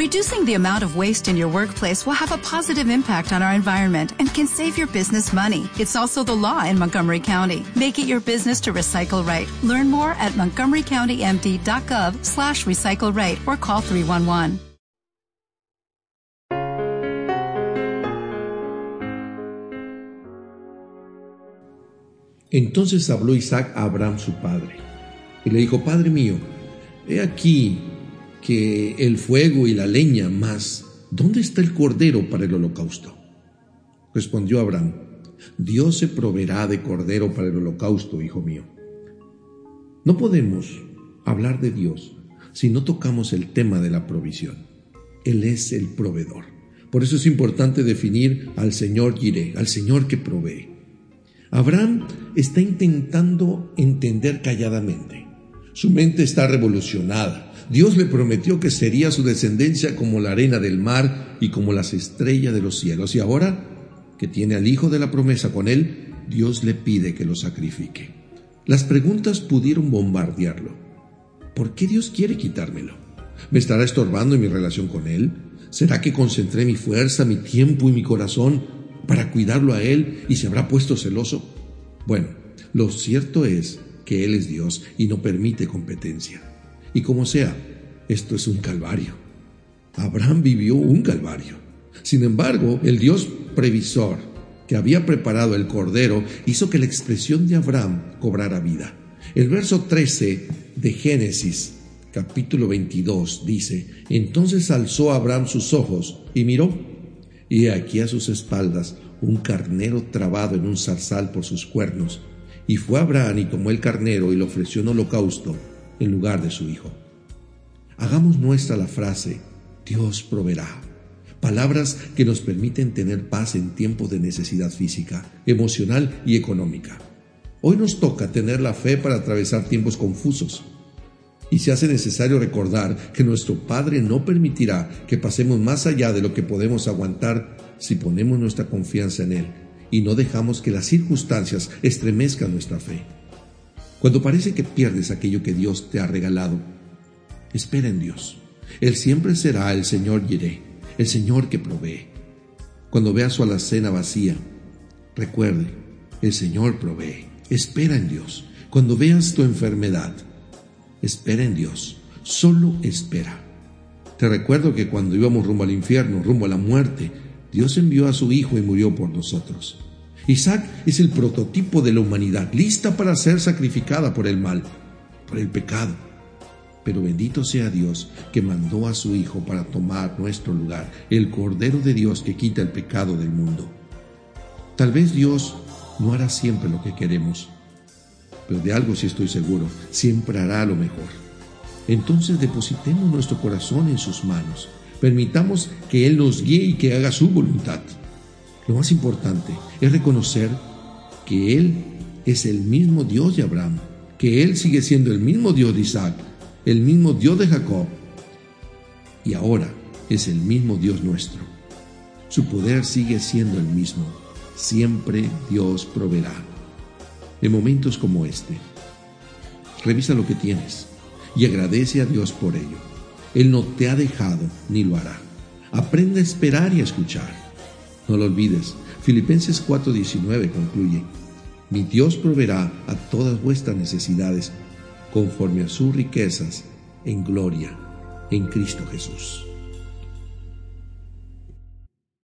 Reducing the amount of waste in your workplace will have a positive impact on our environment and can save your business money. It's also the law in Montgomery County. Make it your business to recycle right. Learn more at montgomerycountymd.gov slash recycle right or call 311. Entonces habló Isaac a Abraham su padre y le dijo, Padre mío, he aquí que el fuego y la leña, más, ¿dónde está el cordero para el holocausto? Respondió Abraham, Dios se proveerá de cordero para el holocausto, hijo mío. No podemos hablar de Dios si no tocamos el tema de la provisión. Él es el proveedor. Por eso es importante definir al Señor Jireh, al Señor que provee. Abraham está intentando entender calladamente. Su mente está revolucionada. Dios le prometió que sería su descendencia como la arena del mar y como las estrellas de los cielos. Y ahora que tiene al hijo de la promesa con él, Dios le pide que lo sacrifique. Las preguntas pudieron bombardearlo. ¿Por qué Dios quiere quitármelo? ¿Me estará estorbando en mi relación con Él? ¿Será que concentré mi fuerza, mi tiempo y mi corazón para cuidarlo a Él y se habrá puesto celoso? Bueno, lo cierto es que Él es Dios y no permite competencia. Y como sea, esto es un calvario. Abraham vivió un calvario. Sin embargo, el Dios previsor que había preparado el cordero hizo que la expresión de Abraham cobrara vida. El verso 13 de Génesis capítulo 22 dice, entonces alzó Abraham sus ojos y miró, y aquí a sus espaldas un carnero trabado en un zarzal por sus cuernos, y fue Abraham y tomó el carnero y le ofreció un holocausto en lugar de su hijo. Hagamos nuestra la frase, Dios proveerá. Palabras que nos permiten tener paz en tiempos de necesidad física, emocional y económica. Hoy nos toca tener la fe para atravesar tiempos confusos. Y se hace necesario recordar que nuestro Padre no permitirá que pasemos más allá de lo que podemos aguantar si ponemos nuestra confianza en Él y no dejamos que las circunstancias estremezcan nuestra fe. Cuando parece que pierdes aquello que Dios te ha regalado, espera en Dios. Él siempre será el Señor Yireh, el Señor que provee. Cuando veas su alacena vacía, recuerde, el Señor provee. Espera en Dios. Cuando veas tu enfermedad, espera en Dios. Solo espera. Te recuerdo que cuando íbamos rumbo al infierno, rumbo a la muerte, Dios envió a su Hijo y murió por nosotros. Isaac es el prototipo de la humanidad, lista para ser sacrificada por el mal, por el pecado. Pero bendito sea Dios que mandó a su Hijo para tomar nuestro lugar, el Cordero de Dios que quita el pecado del mundo. Tal vez Dios no hará siempre lo que queremos, pero de algo sí estoy seguro, siempre hará lo mejor. Entonces depositemos nuestro corazón en sus manos, permitamos que Él nos guíe y que haga su voluntad. Lo más importante es reconocer que Él es el mismo Dios de Abraham, que Él sigue siendo el mismo Dios de Isaac, el mismo Dios de Jacob, y ahora es el mismo Dios nuestro. Su poder sigue siendo el mismo Siempre Dios proveerá. En momentos como este, revisa lo que tienes y agradece a Dios por ello. Él no te ha dejado ni lo hará. Aprende a esperar y a escuchar. No lo olvides. Filipenses 4:19 concluye, Mi Dios proveerá a todas vuestras necesidades conforme a sus riquezas en gloria en Cristo Jesús.